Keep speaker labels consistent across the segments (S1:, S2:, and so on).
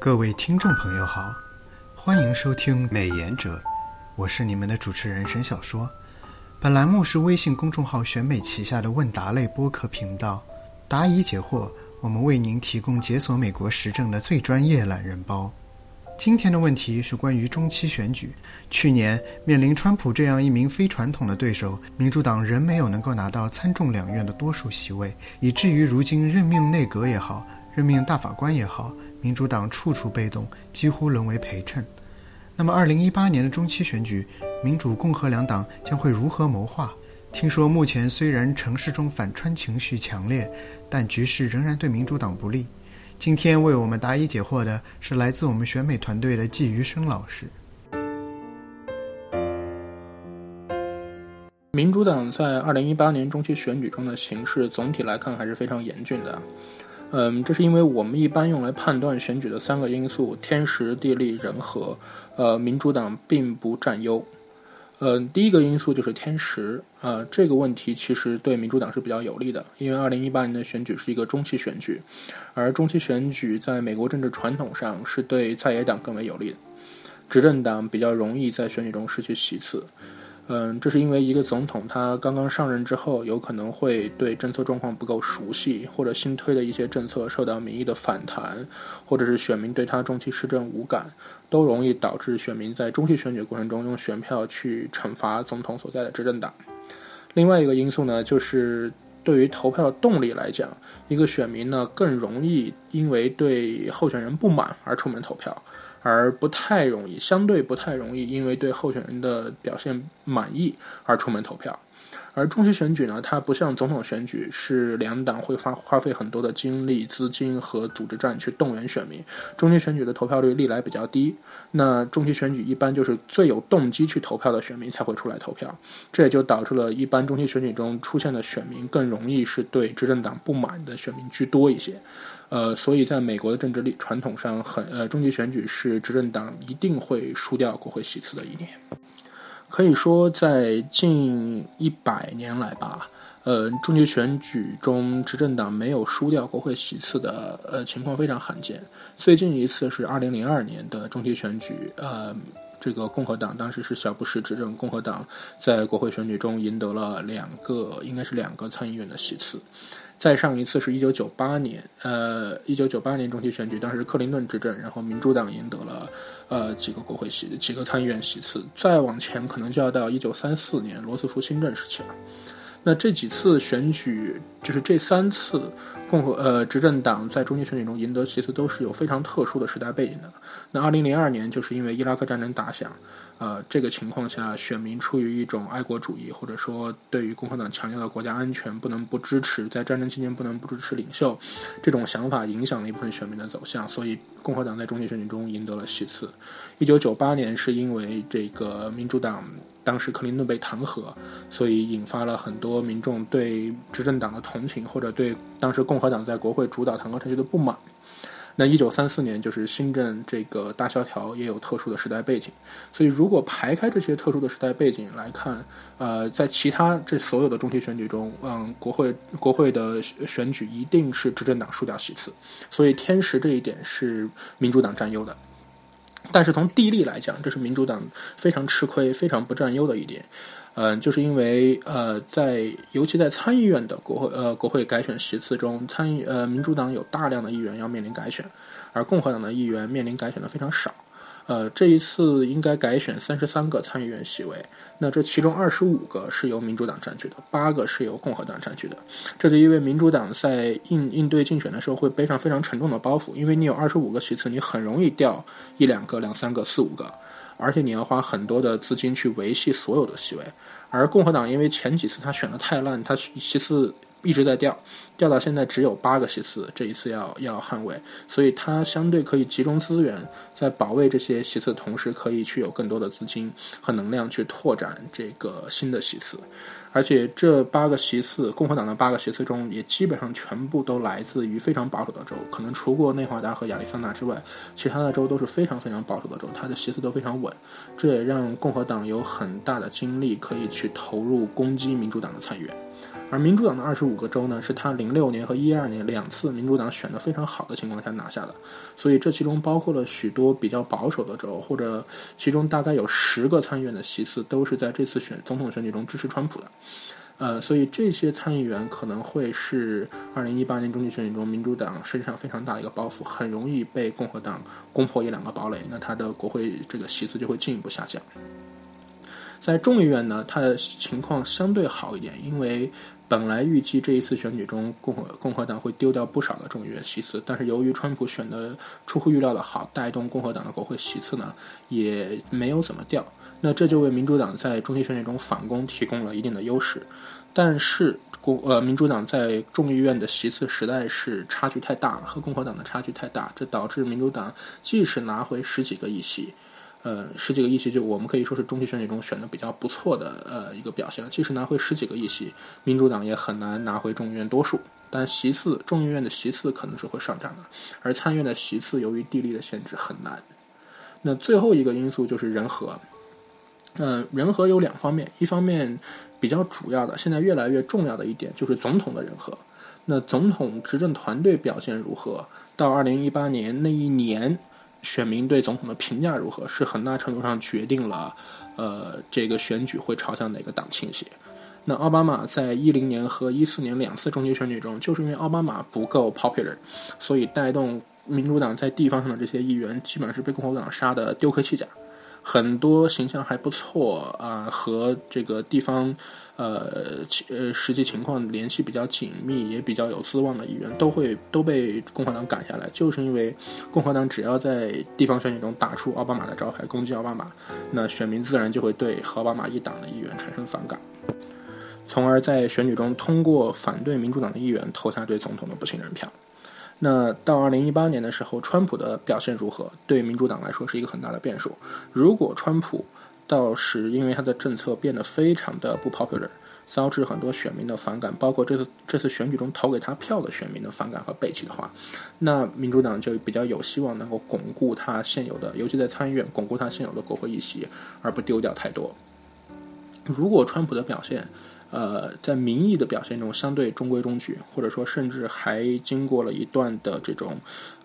S1: 各位听众朋友好，欢迎收听《美言者》，我是你们的主持人沈小说。本栏目是微信公众号选美旗下的问答类播客频道，答疑解惑，我们为您提供解锁美国时政的最专业懒人包。今天的问题是关于中期选举。去年面临川普这样一名非传统的对手，民主党仍没有能够拿到参众两院的多数席位，以至于如今任命内阁也好，任命大法官也好，民主党处处被动，几乎沦为陪衬。那么，二零一八年的中期选举，民主、共和两党将会如何谋划？听说目前虽然城市中反川情绪强烈，但局势仍然对民主党不利。今天为我们答疑解惑的是来自我们选美团队的季余生老师。
S2: 民主党在二零一八年中期选举中的形势总体来看还是非常严峻的。嗯，这是因为我们一般用来判断选举的三个因素：天时、地利、人和。呃，民主党并不占优。嗯，第一个因素就是天时，呃，这个问题其实对民主党是比较有利的，因为二零一八年的选举是一个中期选举，而中期选举在美国政治传统上是对在野党更为有利的，执政党比较容易在选举中失去席次。嗯这是因为一个总统他刚刚上任之后，有可能会对政策状况不够熟悉，或者新推的一些政策受到民意的反弹，或者是选民对他中期施政无感，都容易导致选民在中期选举过程中用选票去惩罚总统所在的执政党。另外一个因素呢，就是对于投票的动力来讲，一个选民呢更容易因为对候选人不满而出门投票。而不太容易，相对不太容易，因为对候选人的表现满意而出门投票。而中期选举呢，它不像总统选举，是两党会花花费很多的精力、资金和组织战去动员选民。中期选举的投票率历来比较低，那中期选举一般就是最有动机去投票的选民才会出来投票，这也就导致了一般中期选举中出现的选民更容易是对执政党不满的选民居多一些。呃，所以在美国的政治历传统上，很呃，中期选举是执政党一定会输掉国会席次的一年。可以说，在近一百年来吧，呃，中期选举中执政党没有输掉国会席次的呃情况非常罕见。最近一次是二零零二年的中期选举，呃，这个共和党当时是小布什执政，共和党在国会选举中赢得了两个，应该是两个参议院的席次。再上一次是一九九八年，呃，一九九八年中期选举，当时克林顿执政，然后民主党赢得了呃几个国会席，几个参议院席次。再往前可能就要到一九三四年罗斯福新政时期了。那这几次选举，就是这三次共和呃执政党在中期选举中赢得其实，都是有非常特殊的时代背景的。那二零零二年就是因为伊拉克战争打响。呃，这个情况下，选民出于一种爱国主义，或者说对于共和党强调的国家安全，不能不支持，在战争期间不能不支持领袖，这种想法影响了一部分选民的走向，所以共和党在中期选举中赢得了席次。一九九八年是因为这个民主党当时克林顿被弹劾，所以引发了很多民众对执政党的同情，或者对当时共和党在国会主导弹劾程序的不满。那一九三四年就是新政这个大萧条也有特殊的时代背景，所以如果排开这些特殊的时代背景来看，呃，在其他这所有的中期选举中，嗯，国会国会的选举一定是执政党输掉席次，所以天时这一点是民主党占优的。但是从地利来讲，这是民主党非常吃亏、非常不占优的一点。嗯，就是因为呃，在尤其在参议院的国会呃国会改选席次中，参议呃民主党有大量的议员要面临改选，而共和党的议员面临改选的非常少。呃，这一次应该改选三十三个参议院席位，那这其中二十五个是由民主党占据的，八个是由共和党占据的。这就因为民主党在应应对竞选的时候会背上非常沉重的包袱，因为你有二十五个席次，你很容易掉一两个、两三个、四五个。而且你要花很多的资金去维系所有的席位，而共和党因为前几次他选的太烂，他其次一直在掉，掉到现在只有八个席次，这一次要要捍卫，所以他相对可以集中资源，在保卫这些席次的同时，可以去有更多的资金和能量去拓展这个新的席次。而且这八个席次，共和党的八个席次中，也基本上全部都来自于非常保守的州，可能除过内华达和亚利桑那之外，其他的州都是非常非常保守的州，它的席次都非常稳。这也让共和党有很大的精力可以去投入攻击民主党的参议员。而民主党的二十五个州呢，是他零六年和一二年两次民主党选的非常好的情况下拿下的，所以这其中包括了许多比较保守的州，或者其中大概有十个参议院的席次都是在这次选总统选举中支持川普的。呃，所以这些参议员可能会是二零一八年中期选举中民主党身上非常大的一个包袱，很容易被共和党攻破一两个堡垒，那他的国会这个席次就会进一步下降。在众议院呢，它的情况相对好一点，因为本来预计这一次选举中共和共和党会丢掉不少的众议院席次，但是由于川普选的出乎预料的好，带动共和党的国会席次呢也没有怎么掉，那这就为民主党在中期选举中反攻提供了一定的优势。但是共呃民主党在众议院的席次实在是差距太大了，和共和党的差距太大，这导致民主党即使拿回十几个议席。呃，十几个议席就我们可以说是中期选举中选的比较不错的呃一个表现。即使拿回十几个议席，民主党也很难拿回众议院多数。但席次，众议院的席次可能是会上涨的，而参议院的席次由于地利的限制很难。那最后一个因素就是人和。嗯，人和有两方面，一方面比较主要的，现在越来越重要的一点就是总统的人和。那总统执政团队表现如何？到二零一八年那一年。选民对总统的评价如何，是很大程度上决定了，呃，这个选举会朝向哪个党倾斜。那奥巴马在一零年和一四年两次中期选举中，就是因为奥巴马不够 popular，所以带动民主党在地方上的这些议员，基本上是被共和党杀的丢盔弃甲。很多形象还不错啊，和这个地方，呃，呃，实际情况联系比较紧密，也比较有资望的议员，都会都被共和党赶下来，就是因为共和党只要在地方选举中打出奥巴马的招牌，攻击奥巴马，那选民自然就会对和奥巴马一党的议员产生反感，从而在选举中通过反对民主党的议员投下对总统的不信任票。那到二零一八年的时候，川普的表现如何？对民主党来说是一个很大的变数。如果川普到时因为他的政策变得非常的不 popular，招致很多选民的反感，包括这次这次选举中投给他票的选民的反感和背弃的话，那民主党就比较有希望能够巩固他现有的，尤其在参议院巩固他现有的国会议席，而不丢掉太多。如果川普的表现，呃，在民意的表现中相对中规中矩，或者说甚至还经过了一段的这种，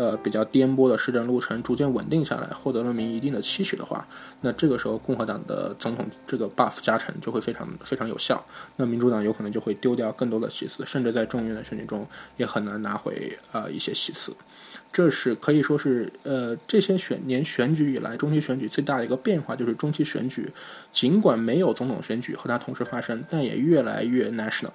S2: 呃比较颠簸的市政路程，逐渐稳定下来，获得了民一定的期许的话，那这个时候共和党的总统这个 buff 加成就会非常非常有效，那民主党有可能就会丢掉更多的席次，甚至在众议院的选举中也很难拿回呃一些席次。这是可以说是，呃，这些选年选举以来，中期选举最大的一个变化，就是中期选举尽管没有总统选举和它同时发生，但也越来越 national，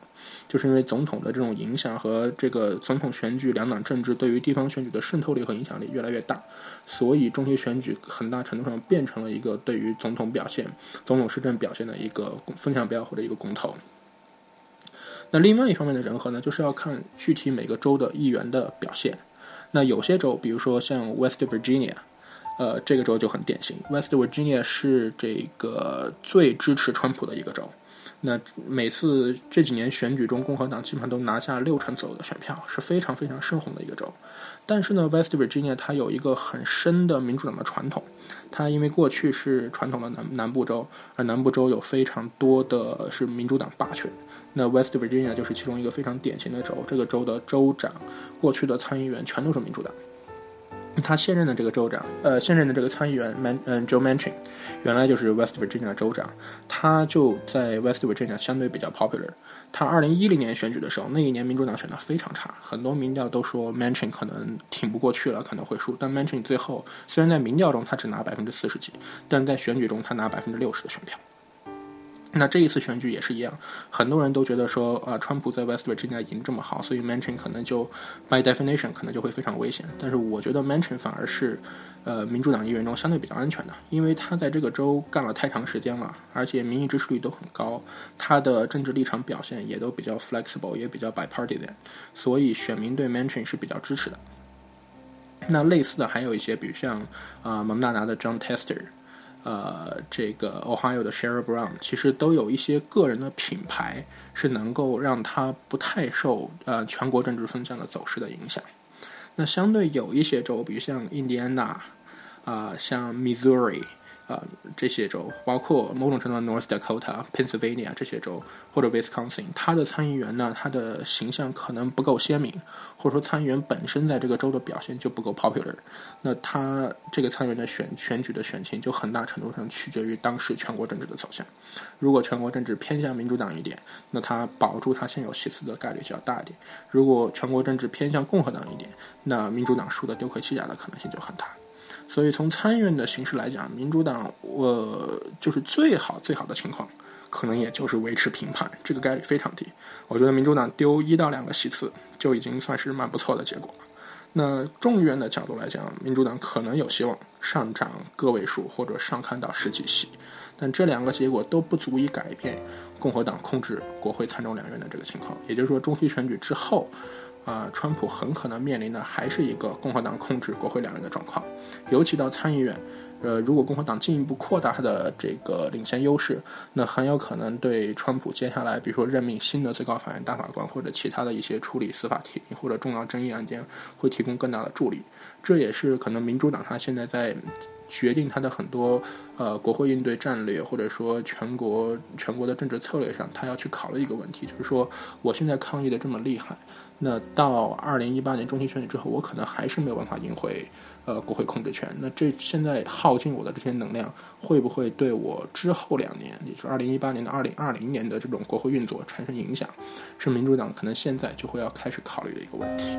S2: 就是因为总统的这种影响和这个总统选举两党政治对于地方选举的渗透力和影响力越来越大，所以中期选举很大程度上变成了一个对于总统表现、总统施政表现的一个风向标或者一个公投。那另外一方面的人和呢，就是要看具体每个州的议员的表现。那有些州，比如说像 West Virginia，呃，这个州就很典型。West Virginia 是这个最支持川普的一个州。那每次这几年选举中，共和党基本上都拿下六成左右的选票，是非常非常深红的一个州。但是呢，West Virginia 它有一个很深的民主党的传统，它因为过去是传统的南南部州，而南部州有非常多的是民主党霸权。那 West Virginia 就是其中一个非常典型的州，这个州的州长，过去的参议员全都是民主党。他现任的这个州长，呃，现任的这个参议员 Man，嗯，Joe Manchin，原来就是 West Virginia 州长，他就在 West Virginia 相对比较 popular。他二零一零年选举的时候，那一年民主党选的非常差，很多民调都说 Manchin 可能挺不过去了，可能会输。但 Manchin 最后虽然在民调中他只拿百分之四十几，但在选举中他拿百分之六十的选票。那这一次选举也是一样，很多人都觉得说，啊，川普在 West Virginia 赢这么好，所以 Manchin 可能就 by definition 可能就会非常危险。但是我觉得 Manchin 反而是，呃，民主党议员中相对比较安全的，因为他在这个州干了太长时间了，而且民意支持率都很高，他的政治立场表现也都比较 flexible，也比较 bipartisan，所以选民对 Manchin 是比较支持的。那类似的还有一些，比如像啊蒙大拿的 John Tester。呃，这个 Ohio 的 Sherrod Brown 其实都有一些个人的品牌，是能够让他不太受呃全国政治风向的走势的影响。那相对有一些州，比如像印第安纳啊，像 Missouri，啊，这些州，包括某种程度上 North Dakota、Pennsylvania 这些州，或者 Wisconsin，他的参议员呢，他的形象可能不够鲜明，或者说参议员本身在这个州的表现就不够 popular，那他这个参议员的选选举的选情就很大程度上取决于当时全国政治的走向。如果全国政治偏向民主党一点，那他保住他现有席次的概率就要大一点；如果全国政治偏向共和党一点，那民主党输的丢盔弃甲的可能性就很大。所以从参议院的形式来讲，民主党我就是最好最好的情况，可能也就是维持平盘，这个概率非常低。我觉得民主党丢一到两个席次就已经算是蛮不错的结果了。那众议院的角度来讲，民主党可能有希望上涨个位数或者上看到十几席，但这两个结果都不足以改变共和党控制国会参众两院的这个情况。也就是说，中期选举之后。啊，川普很可能面临的还是一个共和党控制国会两院的状况，尤其到参议院，呃，如果共和党进一步扩大他的这个领先优势，那很有可能对川普接下来，比如说任命新的最高法院大法官或者其他的一些处理司法提或者重要争议案件，会提供更大的助力。这也是可能民主党他现在在。决定他的很多呃国会应对战略，或者说全国全国的政治策略上，他要去考虑一个问题，就是说我现在抗议的这么厉害，那到二零一八年中期选举之后，我可能还是没有办法赢回呃国会控制权。那这现在耗尽我的这些能量，会不会对我之后两年，也就是二零一八年的二零二零年的这种国会运作产生影响？是民主党可能现在就会要开始考虑的一个问题。